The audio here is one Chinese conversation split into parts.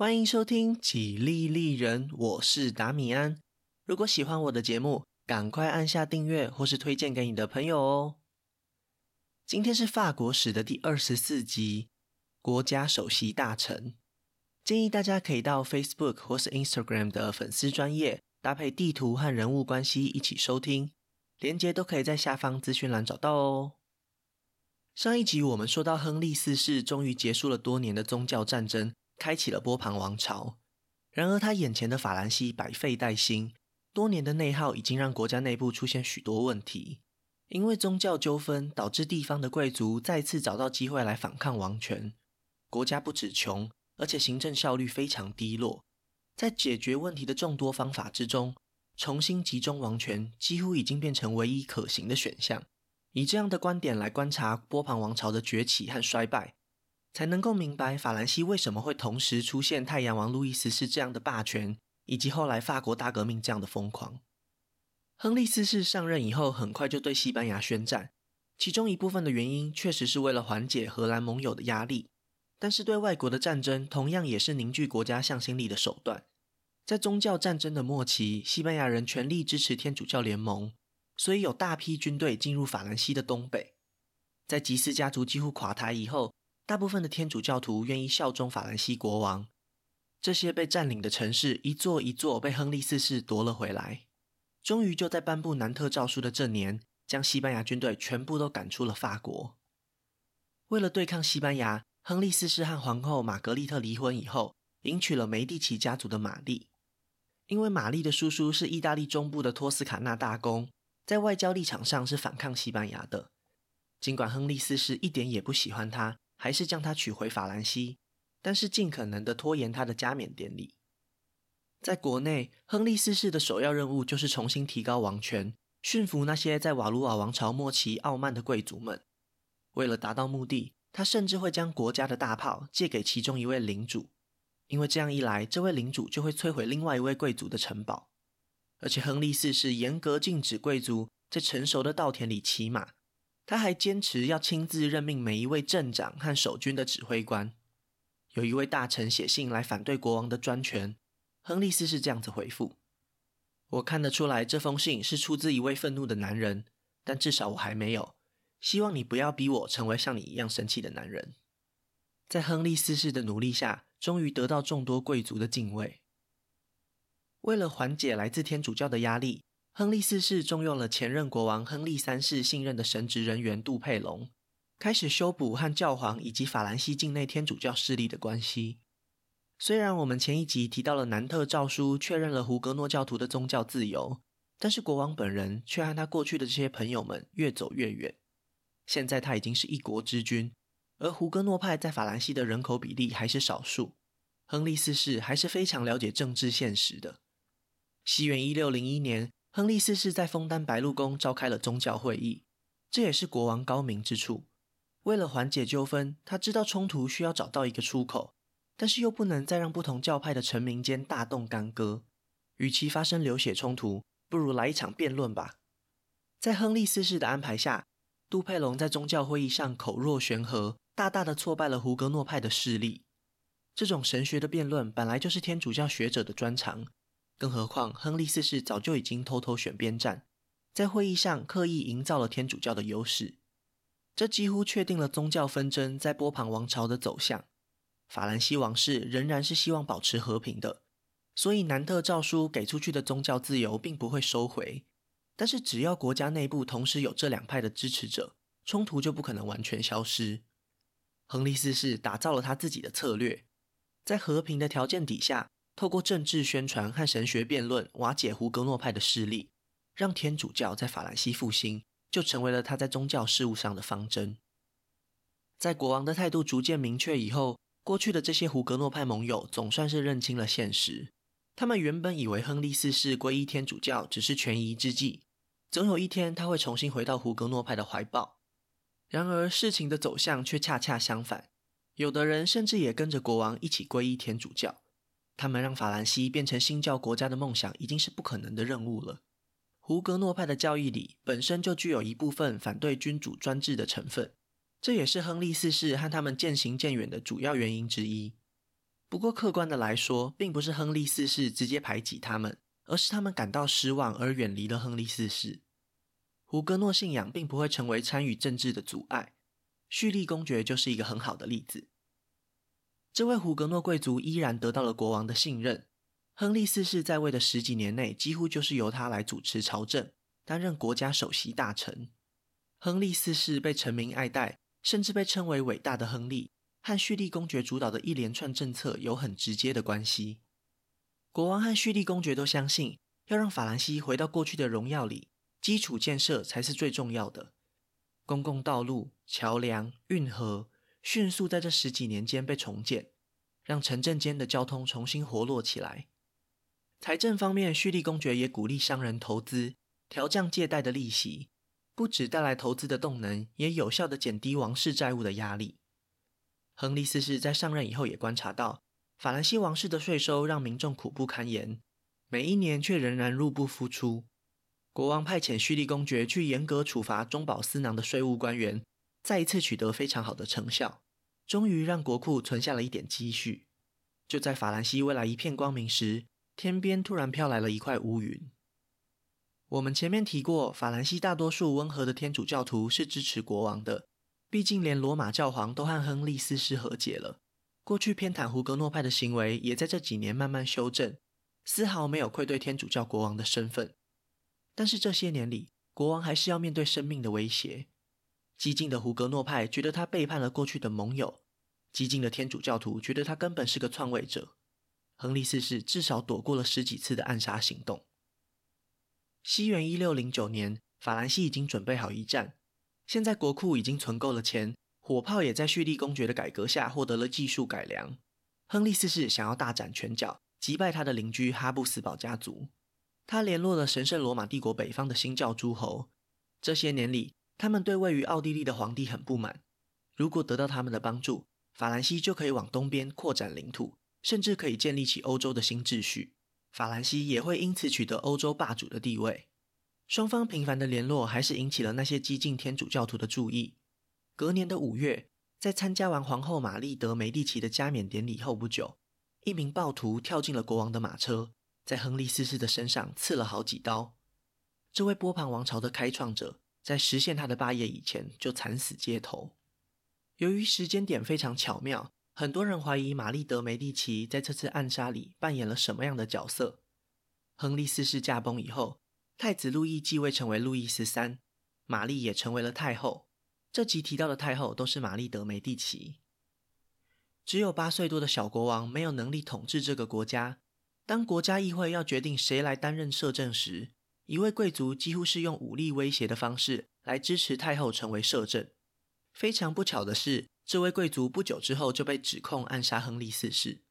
欢迎收听《几利利人》，我是达米安。如果喜欢我的节目，赶快按下订阅或是推荐给你的朋友哦。今天是法国史的第二十四集，国家首席大臣。建议大家可以到 Facebook 或是 Instagram 的粉丝专页，搭配地图和人物关系一起收听，连接都可以在下方资讯栏找到哦。上一集我们说到，亨利四世终于结束了多年的宗教战争。开启了波旁王朝，然而他眼前的法兰西百废待兴，多年的内耗已经让国家内部出现许多问题。因为宗教纠纷，导致地方的贵族再次找到机会来反抗王权。国家不止穷，而且行政效率非常低落。在解决问题的众多方法之中，重新集中王权几乎已经变成唯一可行的选项。以这样的观点来观察波旁王朝的崛起和衰败。才能够明白法兰西为什么会同时出现太阳王路易十四这样的霸权，以及后来法国大革命这样的疯狂。亨利四世上任以后，很快就对西班牙宣战，其中一部分的原因确实是为了缓解荷兰盟友的压力，但是对外国的战争同样也是凝聚国家向心力的手段。在宗教战争的末期，西班牙人全力支持天主教联盟，所以有大批军队进入法兰西的东北。在吉斯家族几乎垮台以后，大部分的天主教徒愿意效忠法兰西国王，这些被占领的城市一座一座被亨利四世夺了回来。终于就在颁布南特诏书的这年，将西班牙军队全部都赶出了法国。为了对抗西班牙，亨利四世和皇后玛格丽特离婚以后，迎娶了梅第奇家族的玛丽。因为玛丽的叔叔是意大利中部的托斯卡纳大公，在外交立场上是反抗西班牙的。尽管亨利四世一点也不喜欢他。还是将他娶回法兰西，但是尽可能的拖延他的加冕典礼。在国内，亨利四世的首要任务就是重新提高王权，驯服那些在瓦卢瓦王朝末期傲慢的贵族们。为了达到目的，他甚至会将国家的大炮借给其中一位领主，因为这样一来，这位领主就会摧毁另外一位贵族的城堡。而且，亨利四世严格禁止贵族在成熟的稻田里骑马。他还坚持要亲自任命每一位镇长和守军的指挥官。有一位大臣写信来反对国王的专权，亨利四世这样子回复：“我看得出来这封信是出自一位愤怒的男人，但至少我还没有。希望你不要逼我成为像你一样生气的男人。”在亨利四世的努力下，终于得到众多贵族的敬畏。为了缓解来自天主教的压力。亨利四世重用了前任国王亨利三世信任的神职人员杜佩龙，开始修补和教皇以及法兰西境内天主教势力的关系。虽然我们前一集提到了南特诏书确认了胡格诺教徒的宗教自由，但是国王本人却和他过去的这些朋友们越走越远。现在他已经是一国之君，而胡格诺派在法兰西的人口比例还是少数。亨利四世还是非常了解政治现实的。西元一六零一年。亨利四世在枫丹白露宫召开了宗教会议，这也是国王高明之处。为了缓解纠纷，他知道冲突需要找到一个出口，但是又不能再让不同教派的臣民间大动干戈。与其发生流血冲突，不如来一场辩论吧。在亨利四世的安排下，杜佩龙在宗教会议上口若悬河，大大的挫败了胡格诺派的势力。这种神学的辩论本来就是天主教学者的专长。更何况，亨利四世早就已经偷偷选边站，在会议上刻意营造了天主教的优势，这几乎确定了宗教纷争在波旁王朝的走向。法兰西王室仍然是希望保持和平的，所以南特诏书给出去的宗教自由并不会收回。但是，只要国家内部同时有这两派的支持者，冲突就不可能完全消失。亨利四世打造了他自己的策略，在和平的条件底下。透过政治宣传和神学辩论瓦解胡格诺派的势力，让天主教在法兰西复兴，就成为了他在宗教事务上的方针。在国王的态度逐渐明确以后，过去的这些胡格诺派盟友总算是认清了现实。他们原本以为亨利四世皈依天主教只是权宜之计，总有一天他会重新回到胡格诺派的怀抱。然而事情的走向却恰恰相反，有的人甚至也跟着国王一起皈依天主教。他们让法兰西变成新教国家的梦想已经是不可能的任务了。胡格诺派的教义里本身就具有一部分反对君主专制的成分，这也是亨利四世和他们渐行渐远的主要原因之一。不过客观的来说，并不是亨利四世直接排挤他们，而是他们感到失望而远离了亨利四世。胡格诺信仰并不会成为参与政治的阻碍，叙利公爵就是一个很好的例子。这位胡格诺贵族依然得到了国王的信任。亨利四世在位的十几年内，几乎就是由他来主持朝政，担任国家首席大臣。亨利四世被臣民爱戴，甚至被称为伟大的亨利，和叙利公爵主导的一连串政策有很直接的关系。国王和叙利公爵都相信，要让法兰西回到过去的荣耀里，基础建设才是最重要的。公共道路、桥梁、运河迅速在这十几年间被重建，让城镇间的交通重新活络起来。财政方面，叙利公爵也鼓励商人投资，调降借贷的利息，不只带来投资的动能，也有效地减低王室债务的压力。亨利四世在上任以后也观察到，法兰西王室的税收让民众苦不堪言，每一年却仍然入不敷出。国王派遣叙利公爵去严格处罚中饱私囊的税务官员，再一次取得非常好的成效，终于让国库存下了一点积蓄。就在法兰西未来一片光明时，天边突然飘来了一块乌云。我们前面提过，法兰西大多数温和的天主教徒是支持国王的，毕竟连罗马教皇都和亨利四世和解了。过去偏袒胡格诺派的行为也在这几年慢慢修正，丝毫没有愧对天主教国王的身份。但是这些年里，国王还是要面对生命的威胁。激进的胡格诺派觉得他背叛了过去的盟友，激进的天主教徒觉得他根本是个篡位者。亨利四世至少躲过了十几次的暗杀行动。西元一六零九年，法兰西已经准备好一战，现在国库已经存够了钱，火炮也在叙利公爵的改革下获得了技术改良。亨利四世想要大展拳脚，击败他的邻居哈布斯堡家族。他联络了神圣罗马帝国北方的新教诸侯，这些年里，他们对位于奥地利的皇帝很不满。如果得到他们的帮助，法兰西就可以往东边扩展领土，甚至可以建立起欧洲的新秩序。法兰西也会因此取得欧洲霸主的地位。双方频繁的联络还是引起了那些激进天主教徒的注意。隔年的五月，在参加完皇后玛丽德梅蒂奇的加冕典礼后不久，一名暴徒跳进了国王的马车。在亨利四世的身上刺了好几刀。这位波旁王朝的开创者，在实现他的霸业以前就惨死街头。由于时间点非常巧妙，很多人怀疑玛丽德梅蒂奇在这次暗杀里扮演了什么样的角色。亨利四世驾崩以后，太子路易继位成为路易十三，玛丽也成为了太后。这集提到的太后都是玛丽德梅蒂奇。只有八岁多的小国王没有能力统治这个国家。当国家议会要决定谁来担任摄政时，一位贵族几乎是用武力威胁的方式来支持太后成为摄政。非常不巧的是，这位贵族不久之后就被指控暗杀亨利四世。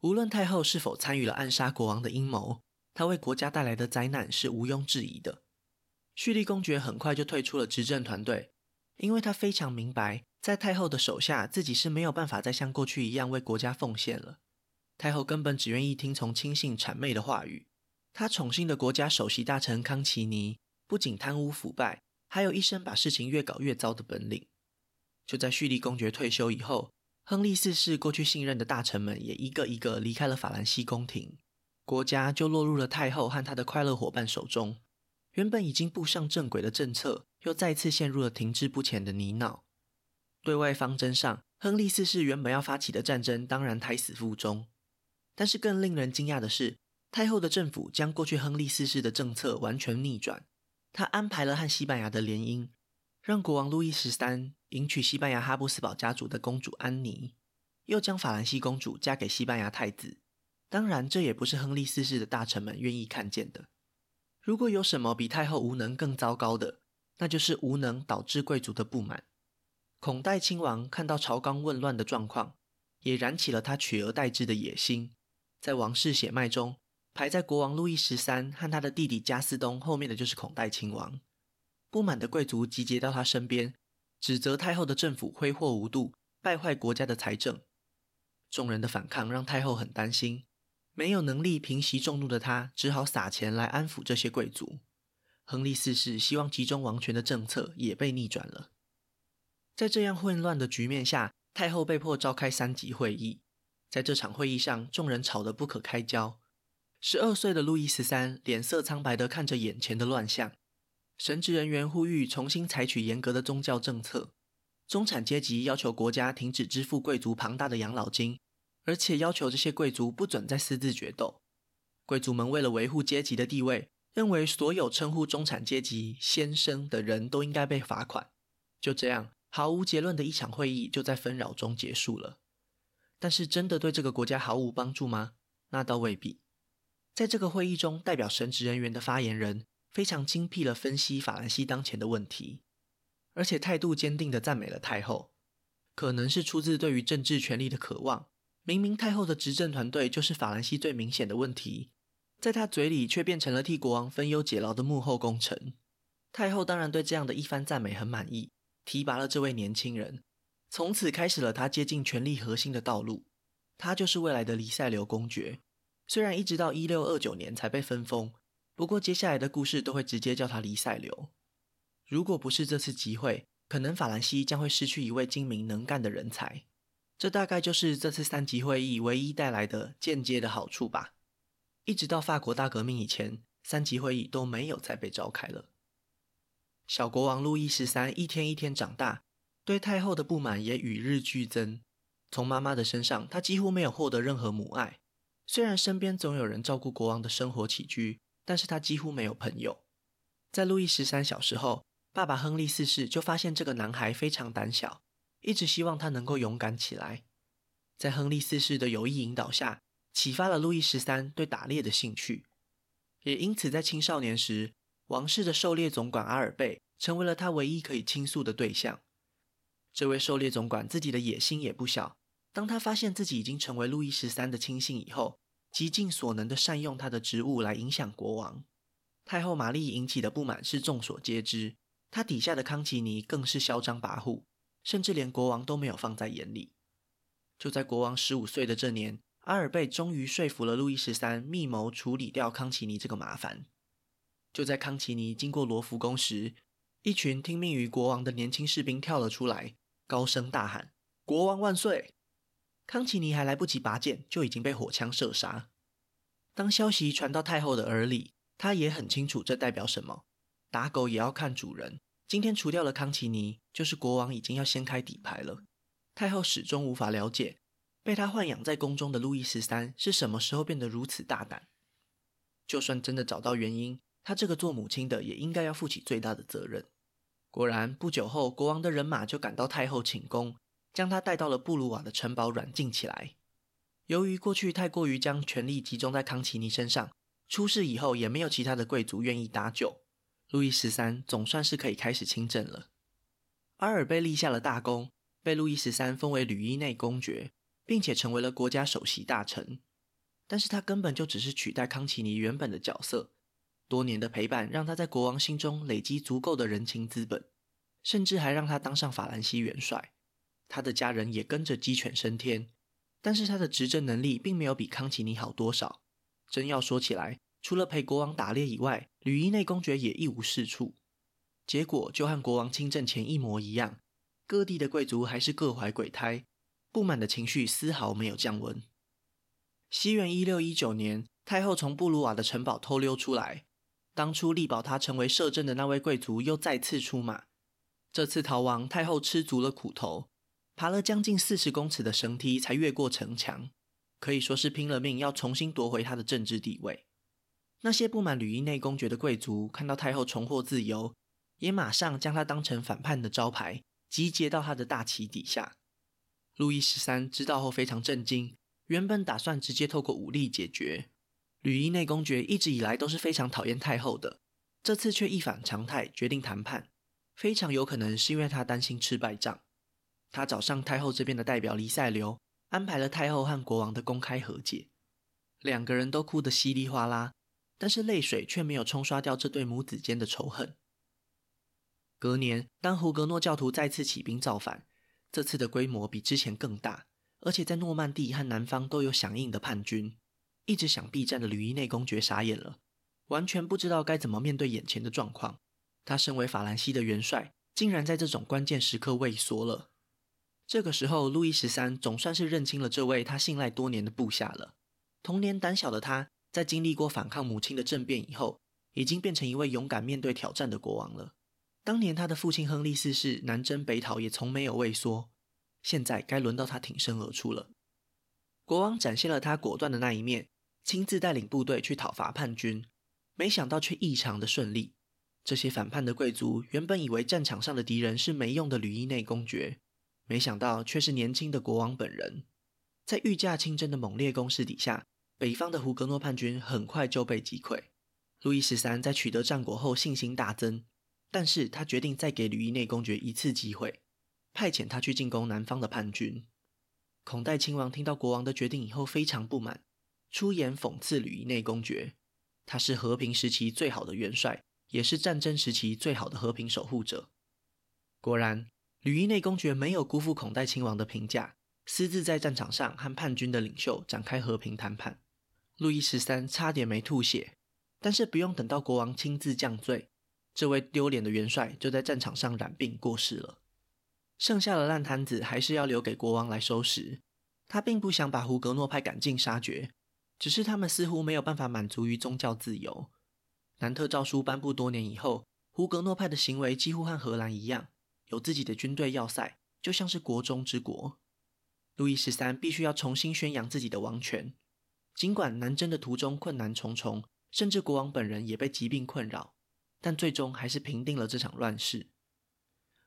无论太后是否参与了暗杀国王的阴谋，他为国家带来的灾难是毋庸置疑的。叙利公爵很快就退出了执政团队，因为他非常明白，在太后的手下，自己是没有办法再像过去一样为国家奉献了。太后根本只愿意听从亲信谄媚的话语。他宠幸的国家首席大臣康奇尼不仅贪污腐败，还有一身把事情越搞越糟的本领。就在叙利公爵退休以后，亨利四世过去信任的大臣们也一个一个离开了法兰西宫廷，国家就落入了太后和她的快乐伙伴手中。原本已经步上正轨的政策，又再次陷入了停滞不前的泥淖。对外方针上，亨利四世原本要发起的战争，当然胎死腹中。但是更令人惊讶的是，太后的政府将过去亨利四世的政策完全逆转。他安排了和西班牙的联姻，让国王路易十三迎娶西班牙哈布斯堡家族的公主安妮，又将法兰西公主嫁给西班牙太子。当然，这也不是亨利四世的大臣们愿意看见的。如果有什么比太后无能更糟糕的，那就是无能导致贵族的不满。孔代亲王看到朝纲紊乱的状况，也燃起了他取而代之的野心。在王室血脉中，排在国王路易十三和他的弟弟加斯东后面的就是孔代亲王。不满的贵族集结到他身边，指责太后的政府挥霍无度，败坏国家的财政。众人的反抗让太后很担心，没有能力平息众怒的他，只好撒钱来安抚这些贵族。亨利四世希望集中王权的政策也被逆转了。在这样混乱的局面下，太后被迫召开三级会议。在这场会议上，众人吵得不可开交。十二岁的路易十三脸色苍白地看着眼前的乱象。神职人员呼吁重新采取严格的宗教政策。中产阶级要求国家停止支付贵族庞大的养老金，而且要求这些贵族不准再私自决斗。贵族们为了维护阶级的地位，认为所有称呼中产阶级“先生”的人都应该被罚款。就这样，毫无结论的一场会议就在纷扰中结束了。但是，真的对这个国家毫无帮助吗？那倒未必。在这个会议中，代表神职人员的发言人非常精辟地分析法兰西当前的问题。而且态度坚定地赞美了太后，可能是出自对于政治权力的渴望。明明太后的执政团队就是法兰西最明显的问题，在他嘴里却变成了替国王分忧解劳的幕后功臣。太后当然对这样的一番赞美很满意，提拔了这位年轻人，从此开始了他接近权力核心的道路。他就是未来的黎塞留公爵，虽然一直到一六二九年才被分封，不过接下来的故事都会直接叫他黎塞留。如果不是这次集会，可能法兰西将会失去一位精明能干的人才。这大概就是这次三级会议唯一带来的间接的好处吧。一直到法国大革命以前，三级会议都没有再被召开了。小国王路易十三一天一天长大，对太后的不满也与日俱增。从妈妈的身上，他几乎没有获得任何母爱。虽然身边总有人照顾国王的生活起居，但是他几乎没有朋友。在路易十三小时候，爸爸亨利四世就发现这个男孩非常胆小，一直希望他能够勇敢起来。在亨利四世的有意引导下，启发了路易十三对打猎的兴趣，也因此在青少年时，王室的狩猎总管阿尔贝成为了他唯一可以倾诉的对象。这位狩猎总管自己的野心也不小，当他发现自己已经成为路易十三的亲信以后，极尽所能地善用他的职务来影响国王。太后玛丽引起的不满是众所皆知。他底下的康奇尼更是嚣张跋扈，甚至连国王都没有放在眼里。就在国王十五岁的这年，阿尔贝终于说服了路易十三密谋处理掉康奇尼这个麻烦。就在康奇尼经过罗浮宫时，一群听命于国王的年轻士兵跳了出来，高声大喊：“国王万岁！”康奇尼还来不及拔剑，就已经被火枪射杀。当消息传到太后的耳里，她也很清楚这代表什么。打狗也要看主人。今天除掉了康奇尼，就是国王已经要掀开底牌了。太后始终无法了解，被他豢养在宫中的路易十三是什么时候变得如此大胆。就算真的找到原因，他这个做母亲的也应该要负起最大的责任。果然，不久后，国王的人马就赶到太后寝宫，将他带到了布鲁瓦的城堡软禁起来。由于过去太过于将权力集中在康奇尼身上，出事以后也没有其他的贵族愿意搭救。路易十三总算是可以开始亲政了。阿尔贝立下了大功，被路易十三封为吕伊内公爵，并且成为了国家首席大臣。但是他根本就只是取代康奇尼原本的角色。多年的陪伴让他在国王心中累积足够的人情资本，甚至还让他当上法兰西元帅。他的家人也跟着鸡犬升天。但是他的执政能力并没有比康奇尼好多少。真要说起来，除了陪国王打猎以外，吕伊内公爵也一无是处。结果就和国王亲政前一模一样，各地的贵族还是各怀鬼胎，不满的情绪丝毫没有降温。西元一六一九年，太后从布鲁瓦的城堡偷溜出来，当初力保她成为摄政的那位贵族又再次出马。这次逃亡，太后吃足了苦头，爬了将近四十公尺的绳梯才越过城墙，可以说是拼了命要重新夺回他的政治地位。那些不满吕伊内公爵的贵族看到太后重获自由，也马上将她当成反叛的招牌，集结到他的大旗底下。路易十三知道后非常震惊，原本打算直接透过武力解决。吕伊内公爵一直以来都是非常讨厌太后的，这次却一反常态，决定谈判。非常有可能是因为他担心吃败仗。他找上太后这边的代表黎塞留，安排了太后和国王的公开和解。两个人都哭得稀里哗啦。但是泪水却没有冲刷掉这对母子间的仇恨。隔年，当胡格诺教徒再次起兵造反，这次的规模比之前更大，而且在诺曼底和南方都有响应的叛军。一直想避战的吕伊内公爵傻眼了，完全不知道该怎么面对眼前的状况。他身为法兰西的元帅，竟然在这种关键时刻畏缩了。这个时候，路易十三总算是认清了这位他信赖多年的部下了。童年胆小的他，在经历过反抗母亲的政变以后，已经变成一位勇敢面对挑战的国王了。当年他的父亲亨利四世南征北讨，也从没有畏缩。现在该轮到他挺身而出了。国王展现了他果断的那一面，亲自带领部队去讨伐叛军，没想到却异常的顺利。这些反叛的贵族原本以为战场上的敌人是没用的吕伊内公爵，没想到却是年轻的国王本人。在御驾亲征的猛烈攻势底下，北方的胡格诺叛军很快就被击溃。路易十三在取得战果后信心大增，但是他决定再给吕伊内公爵一次机会，派遣他去进攻南方的叛军。孔代亲王听到国王的决定以后非常不满，出言讽刺吕伊内公爵，他是和平时期最好的元帅。也是战争时期最好的和平守护者。果然，吕伊内公爵没有辜负孔代亲王的评价，私自在战场上和叛军的领袖展开和平谈判。路易十三差点没吐血，但是不用等到国王亲自降罪，这位丢脸的元帅就在战场上染病过世了。剩下的烂摊子还是要留给国王来收拾。他并不想把胡格诺派赶尽杀绝，只是他们似乎没有办法满足于宗教自由。南特诏书颁布多年以后，胡格诺派的行为几乎和荷兰一样，有自己的军队要塞，就像是国中之国。路易十三必须要重新宣扬自己的王权。尽管南征的途中困难重重，甚至国王本人也被疾病困扰，但最终还是平定了这场乱世。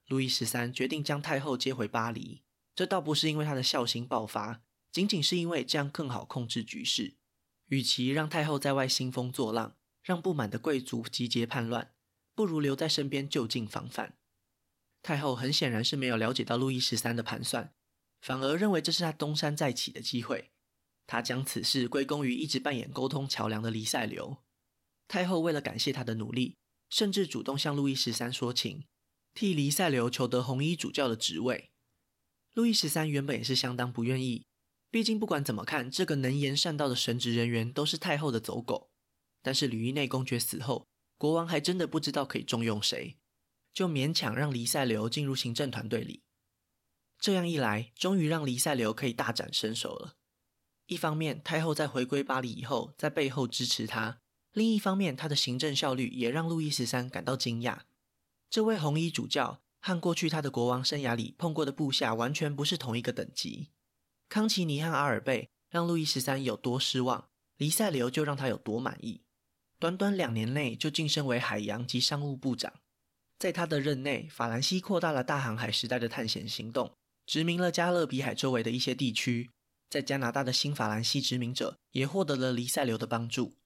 路易十三决定将太后接回巴黎，这倒不是因为他的孝心爆发，仅仅是因为这样更好控制局势。与其让太后在外兴风作浪，让不满的贵族集结叛乱，不如留在身边就近防范。太后很显然是没有了解到路易十三的盘算，反而认为这是他东山再起的机会。他将此事归功于一直扮演沟通桥梁的黎塞留。太后为了感谢他的努力，甚至主动向路易十三说情，替黎塞留求得红衣主教的职位。路易十三原本也是相当不愿意，毕竟不管怎么看，这个能言善道的神职人员都是太后的走狗。但是吕伊内公爵死后，国王还真的不知道可以重用谁，就勉强让黎塞留进入行政团队里。这样一来，终于让黎塞留可以大展身手了。一方面，太后在回归巴黎以后，在背后支持他；另一方面，他的行政效率也让路易十三感到惊讶。这位红衣主教和过去他的国王生涯里碰过的部下完全不是同一个等级。康奇尼和阿尔贝让路易十三有多失望，黎塞留就让他有多满意。短短两年内就晋升为海洋及商务部长，在他的任内，法兰西扩大了大航海时代的探险行动，殖民了加勒比海周围的一些地区。在加拿大的新法兰西殖民者也获得了黎塞留的帮助。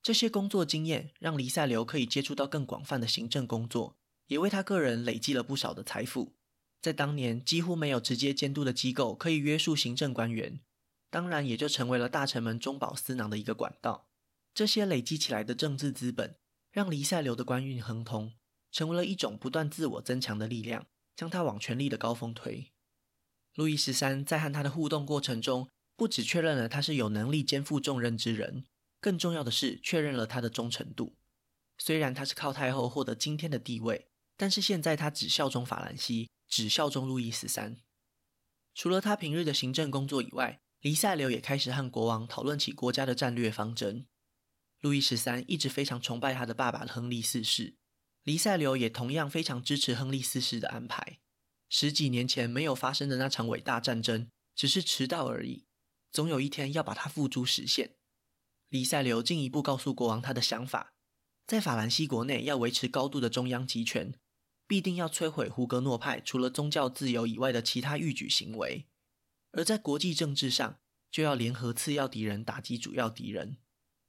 这些工作经验让黎塞留可以接触到更广泛的行政工作，也为他个人累积了不少的财富。在当年，几乎没有直接监督的机构可以约束行政官员，当然也就成为了大臣们中饱私囊的一个管道。这些累积起来的政治资本，让黎塞留的官运亨通，成为了一种不断自我增强的力量，将他往权力的高峰推。路易十三在和他的互动过程中，不只确认了他是有能力肩负重任之人，更重要的是确认了他的忠诚度。虽然他是靠太后获得今天的地位，但是现在他只效忠法兰西，只效忠路易十三。除了他平日的行政工作以外，黎塞留也开始和国王讨论起国家的战略方针。路易十三一直非常崇拜他的爸爸亨利四世，黎塞留也同样非常支持亨利四世的安排。十几年前没有发生的那场伟大战争，只是迟到而已，总有一天要把它付诸实现。黎塞留进一步告诉国王他的想法，在法兰西国内要维持高度的中央集权，必定要摧毁胡格诺派除了宗教自由以外的其他欲举行为；而在国际政治上，就要联合次要敌人打击主要敌人。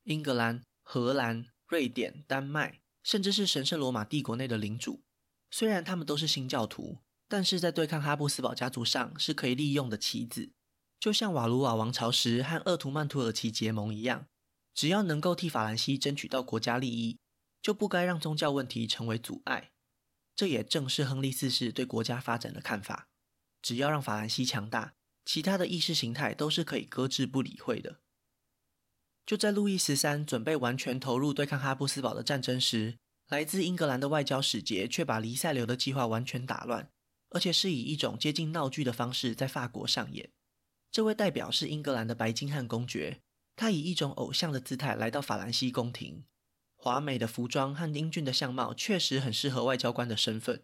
英格兰、荷兰、瑞典、丹麦，甚至是神圣罗马帝国内的领主，虽然他们都是新教徒，但是在对抗哈布斯堡家族上是可以利用的棋子。就像瓦卢瓦王朝时和鄂图曼土耳其结盟一样，只要能够替法兰西争取到国家利益，就不该让宗教问题成为阻碍。这也正是亨利四世对国家发展的看法：只要让法兰西强大，其他的意识形态都是可以搁置不理会的。就在路易十三准备完全投入对抗哈布斯堡的战争时，来自英格兰的外交使节却把黎塞留的计划完全打乱，而且是以一种接近闹剧的方式在法国上演。这位代表是英格兰的白金汉公爵，他以一种偶像的姿态来到法兰西宫廷。华美的服装和英俊的相貌确实很适合外交官的身份，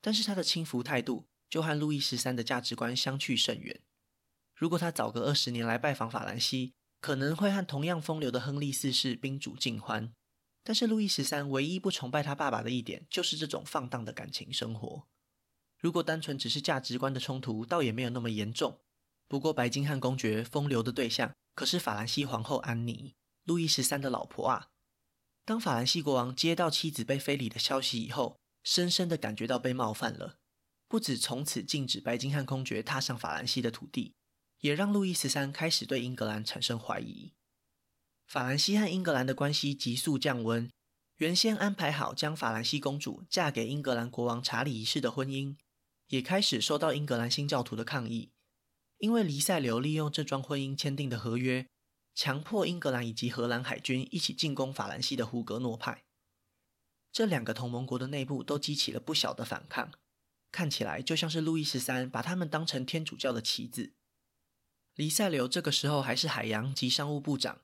但是他的轻浮态度就和路易十三的价值观相去甚远。如果他早个二十年来拜访法兰西，可能会和同样风流的亨利四世宾主尽欢。但是路易十三唯一不崇拜他爸爸的一点，就是这种放荡的感情生活。如果单纯只是价值观的冲突，倒也没有那么严重。不过，白金汉公爵风流的对象可是法兰西皇后安妮，路易十三的老婆啊。当法兰西国王接到妻子被非礼的消息以后，深深的感觉到被冒犯了，不止从此禁止白金汉公爵踏上法兰西的土地，也让路易十三开始对英格兰产生怀疑。法兰西和英格兰的关系急速降温，原先安排好将法兰西公主嫁给英格兰国王查理一世的婚姻，也开始受到英格兰新教徒的抗议。因为黎塞留利用这桩婚姻签订的合约，强迫英格兰以及荷兰海军一起进攻法兰西的胡格诺派。这两个同盟国的内部都激起了不小的反抗，看起来就像是路易十三把他们当成天主教的棋子。黎塞留这个时候还是海洋及商务部长，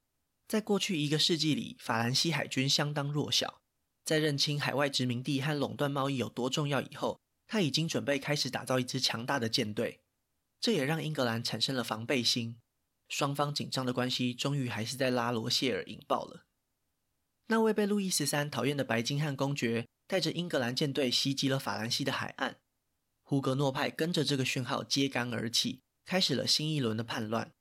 在过去一个世纪里，法兰西海军相当弱小。在认清海外殖民地和垄断贸易有多重要以后，他已经准备开始打造一支强大的舰队。这也让英格兰产生了防备心，双方紧张的关系终于还是在拉罗谢尔引爆了。那位被路易十三讨厌的白金汉公爵带着英格兰舰队袭击了法兰西的海岸，胡格诺派跟着这个讯号揭竿而起，开始了新一轮的叛乱。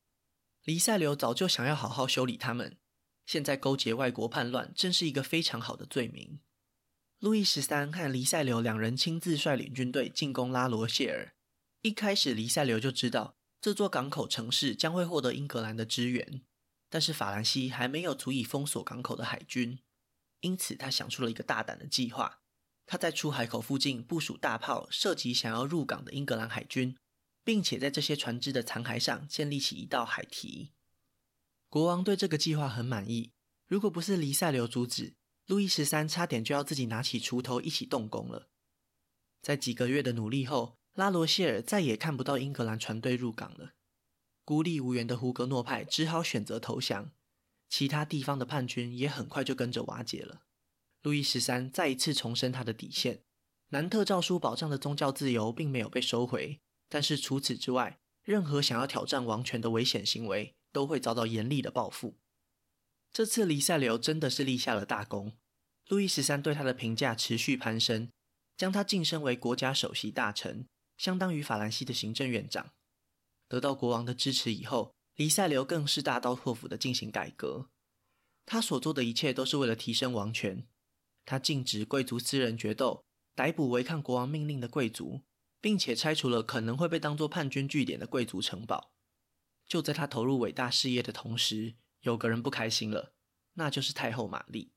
黎塞留早就想要好好修理他们，现在勾结外国叛乱，正是一个非常好的罪名。路易十三和黎塞留两人亲自率领军队进攻拉罗谢尔。一开始，黎塞留就知道这座港口城市将会获得英格兰的支援，但是法兰西还没有足以封锁港口的海军，因此他想出了一个大胆的计划。他在出海口附近部署大炮，射击想要入港的英格兰海军，并且在这些船只的残骸上建立起一道海堤。国王对这个计划很满意，如果不是黎塞留阻止，路易十三差点就要自己拿起锄头一起动工了。在几个月的努力后，拉罗谢尔再也看不到英格兰船队入港了，孤立无援的胡格诺派只好选择投降，其他地方的叛军也很快就跟着瓦解了。路易十三再一次重申他的底线：南特诏书保障的宗教自由并没有被收回，但是除此之外，任何想要挑战王权的危险行为都会遭到严厉的报复。这次黎塞留真的是立下了大功，路易十三对他的评价持续攀升，将他晋升为国家首席大臣。相当于法兰西的行政院长，得到国王的支持以后，黎塞留更是大刀阔斧地进行改革。他所做的一切都是为了提升王权。他禁止贵族私人决斗，逮捕违抗国王命令的贵族，并且拆除了可能会被当作叛军据点的贵族城堡。就在他投入伟大事业的同时，有个人不开心了，那就是太后玛丽。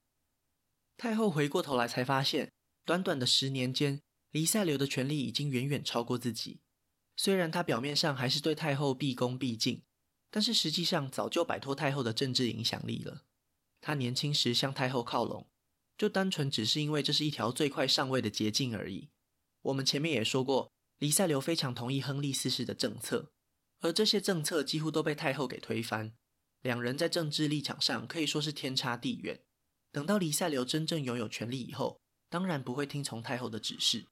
太后回过头来才发现，短短的十年间，黎塞留的权力已经远远超过自己。虽然他表面上还是对太后毕恭毕敬，但是实际上早就摆脱太后的政治影响力了。他年轻时向太后靠拢，就单纯只是因为这是一条最快上位的捷径而已。我们前面也说过，黎塞留非常同意亨利四世的政策，而这些政策几乎都被太后给推翻。两人在政治立场上可以说是天差地远。等到黎塞留真正拥有权力以后，当然不会听从太后的指示。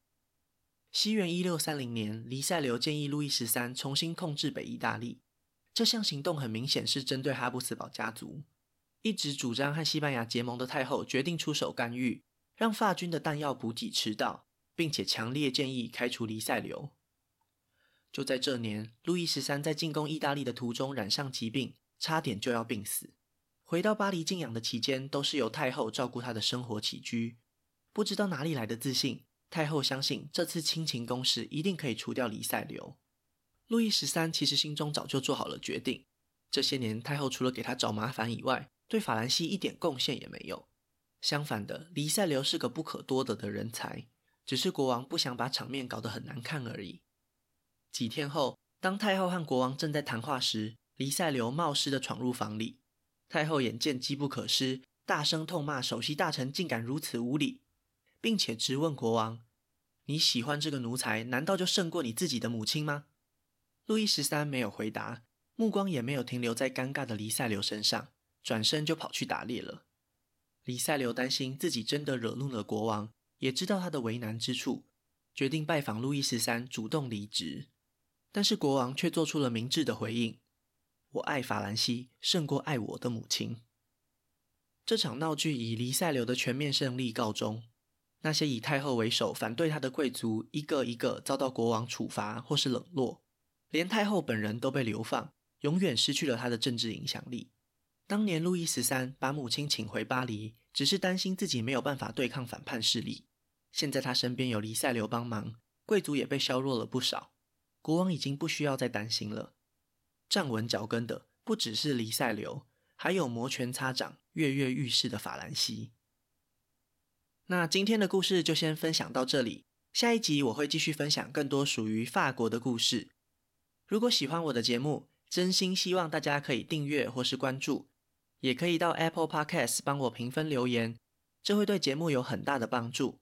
西元一六三零年，黎塞留建议路易十三重新控制北意大利。这项行动很明显是针对哈布斯堡家族。一直主张和西班牙结盟的太后决定出手干预，让法军的弹药补给迟到，并且强烈建议开除黎塞留。就在这年，路易十三在进攻意大利的途中染上疾病，差点就要病死。回到巴黎静养的期间，都是由太后照顾他的生活起居。不知道哪里来的自信。太后相信这次亲情攻势一定可以除掉黎塞留。路易十三其实心中早就做好了决定。这些年，太后除了给他找麻烦以外，对法兰西一点贡献也没有。相反的，黎塞留是个不可多得的人才，只是国王不想把场面搞得很难看而已。几天后，当太后和国王正在谈话时，黎塞留冒失的闯入房里。太后眼见机不可失，大声痛骂首席大臣竟敢如此无礼。并且质问国王：“你喜欢这个奴才，难道就胜过你自己的母亲吗？路易十三没有回答，目光也没有停留在尴尬的黎塞留身上，转身就跑去打猎了。黎塞留担心自己真的惹怒了国王，也知道他的为难之处，决定拜访路易十三，主动离职。但是国王却做出了明智的回应：“我爱法兰西胜过爱我的母亲。”这场闹剧以黎塞留的全面胜利告终。那些以太后为首反对他的贵族，一个一个遭到国王处罚或是冷落，连太后本人都被流放，永远失去了他的政治影响力。当年路易十三把母亲请回巴黎，只是担心自己没有办法对抗反叛势力。现在他身边有黎塞留帮忙，贵族也被削弱了不少，国王已经不需要再担心了。站稳脚跟的不只是黎塞留，还有摩拳擦掌、跃跃欲试的法兰西。那今天的故事就先分享到这里，下一集我会继续分享更多属于法国的故事。如果喜欢我的节目，真心希望大家可以订阅或是关注，也可以到 Apple Podcast 帮我评分留言，这会对节目有很大的帮助。